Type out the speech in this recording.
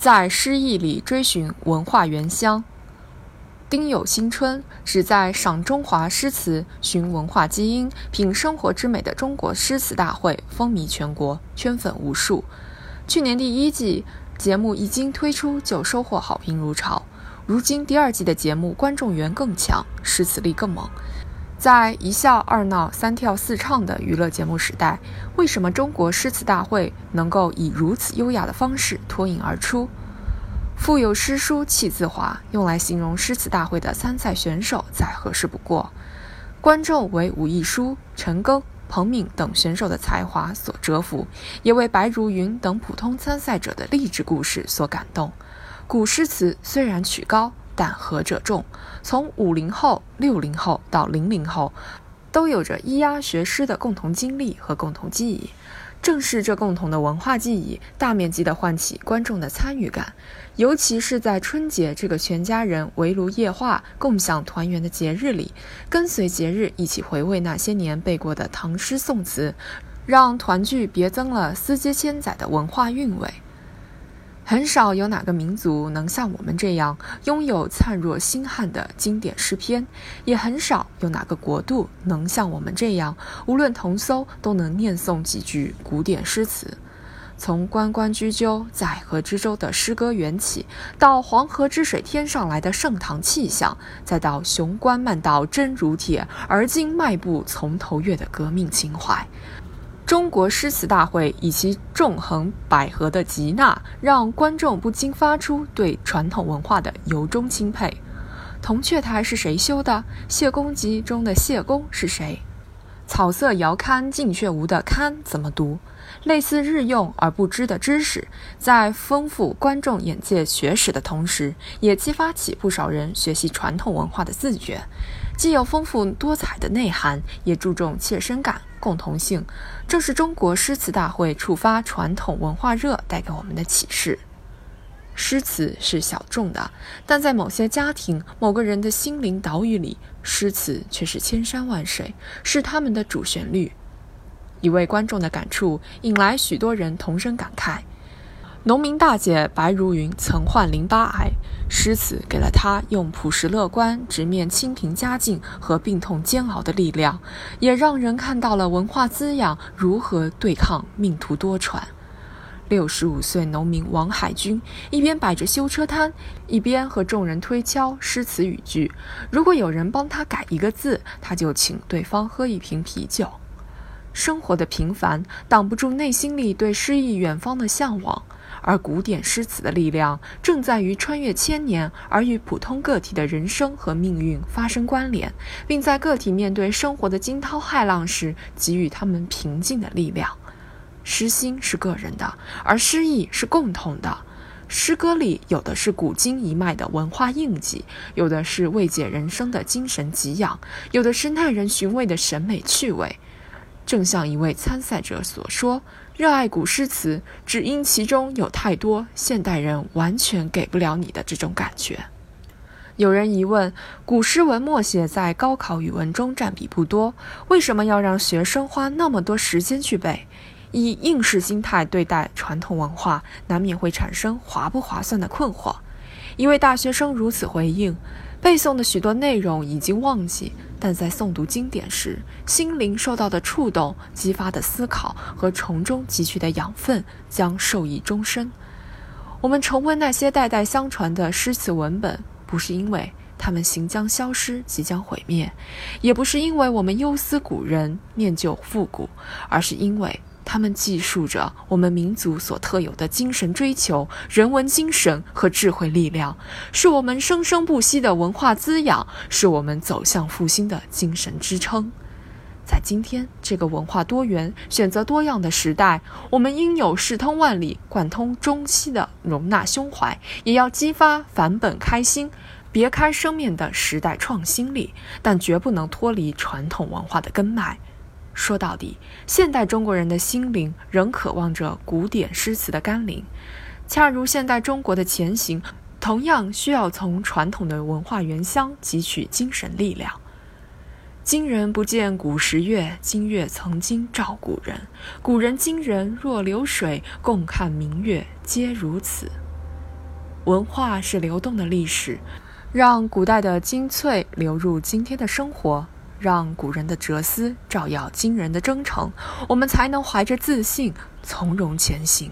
在诗意里追寻文化原乡。丁酉新春，旨在赏中华诗词、寻文化基因、品生活之美的中国诗词大会风靡全国，圈粉无数。去年第一季节目一经推出就收获好评如潮，如今第二季的节目观众缘更强，诗词力更猛。在一笑二闹三跳四唱的娱乐节目时代，为什么中国诗词大会能够以如此优雅的方式脱颖而出？腹有诗书气自华，用来形容诗词大会的参赛选手再合适不过。观众为武亦姝、陈庚、彭敏等选手的才华所折服，也为白如云等普通参赛者的励志故事所感动。古诗词虽然曲高，但和者众。从五零后、六零后到零零后，都有着咿呀学诗的共同经历和共同记忆。正是这共同的文化记忆，大面积地唤起观众的参与感，尤其是在春节这个全家人围炉夜话、共享团圆的节日里，跟随节日一起回味那些年背过的唐诗宋词，让团聚别增了丝接千载的文化韵味。很少有哪个民族能像我们这样拥有灿若星汉的经典诗篇，也很少有哪个国度能像我们这样，无论同搜都能念诵几句古典诗词。从“关关雎鸠，在河之洲”的诗歌缘起，到“黄河之水天上来”的盛唐气象，再到“雄关漫道真如铁，而今迈步从头越”的革命情怀。中国诗词大会以其纵横捭阖的极纳，让观众不禁发出对传统文化的由衷钦佩。铜雀台是谁修的？谢公集中的谢公是谁？草色遥堪近却无的堪怎么读？类似日用而不知的知识，在丰富观众眼界学识的同时，也激发起不少人学习传统文化的自觉。既有丰富多彩的内涵，也注重切身感、共同性，正是中国诗词大会触发传统文化热带给我们的启示。诗词是小众的，但在某些家庭、某个人的心灵岛屿里，诗词却是千山万水，是他们的主旋律。一位观众的感触，引来许多人同声感慨。农民大姐白如云曾患淋巴癌，诗词给了她用朴实乐观直面清贫家境和病痛煎熬的力量，也让人看到了文化滋养如何对抗命途多舛。六十五岁农民王海军一边摆着修车摊，一边和众人推敲诗词语句。如果有人帮他改一个字，他就请对方喝一瓶啤酒。生活的平凡挡不住内心里对诗意远方的向往。而古典诗词的力量，正在于穿越千年，而与普通个体的人生和命运发生关联，并在个体面对生活的惊涛骇浪时，给予他们平静的力量。诗心是个人的，而诗意是共同的。诗歌里有的是古今一脉的文化印记，有的是慰藉人生的精神给养，有的是耐人寻味的审美趣味。正像一位参赛者所说。热爱古诗词，只因其中有太多现代人完全给不了你的这种感觉。有人疑问：古诗文默写在高考语文中占比不多，为什么要让学生花那么多时间去背？以应试心态对待传统文化，难免会产生划不划算的困惑。一位大学生如此回应。背诵的许多内容已经忘记，但在诵读经典时，心灵受到的触动、激发的思考和从中汲取的养分将受益终身。我们重温那些代代相传的诗词文本，不是因为他们行将消失、即将毁灭，也不是因为我们忧思古人、念旧复古，而是因为。他们记述着我们民族所特有的精神追求、人文精神和智慧力量，是我们生生不息的文化滋养，是我们走向复兴的精神支撑。在今天这个文化多元、选择多样的时代，我们应有世通万里、贯通中西的容纳胸怀，也要激发返本开心、别开生面的时代创新力，但绝不能脱离传统文化的根脉。说到底，现代中国人的心灵仍渴望着古典诗词的甘霖，恰如现代中国的前行，同样需要从传统的文化原乡汲取精神力量。今人不见古时月，今月曾经照古人。古人今人若流水，共看明月皆如此。文化是流动的历史，让古代的精粹流入今天的生活，让古人的哲思照耀今人的征程，我们才能怀着自信从容前行。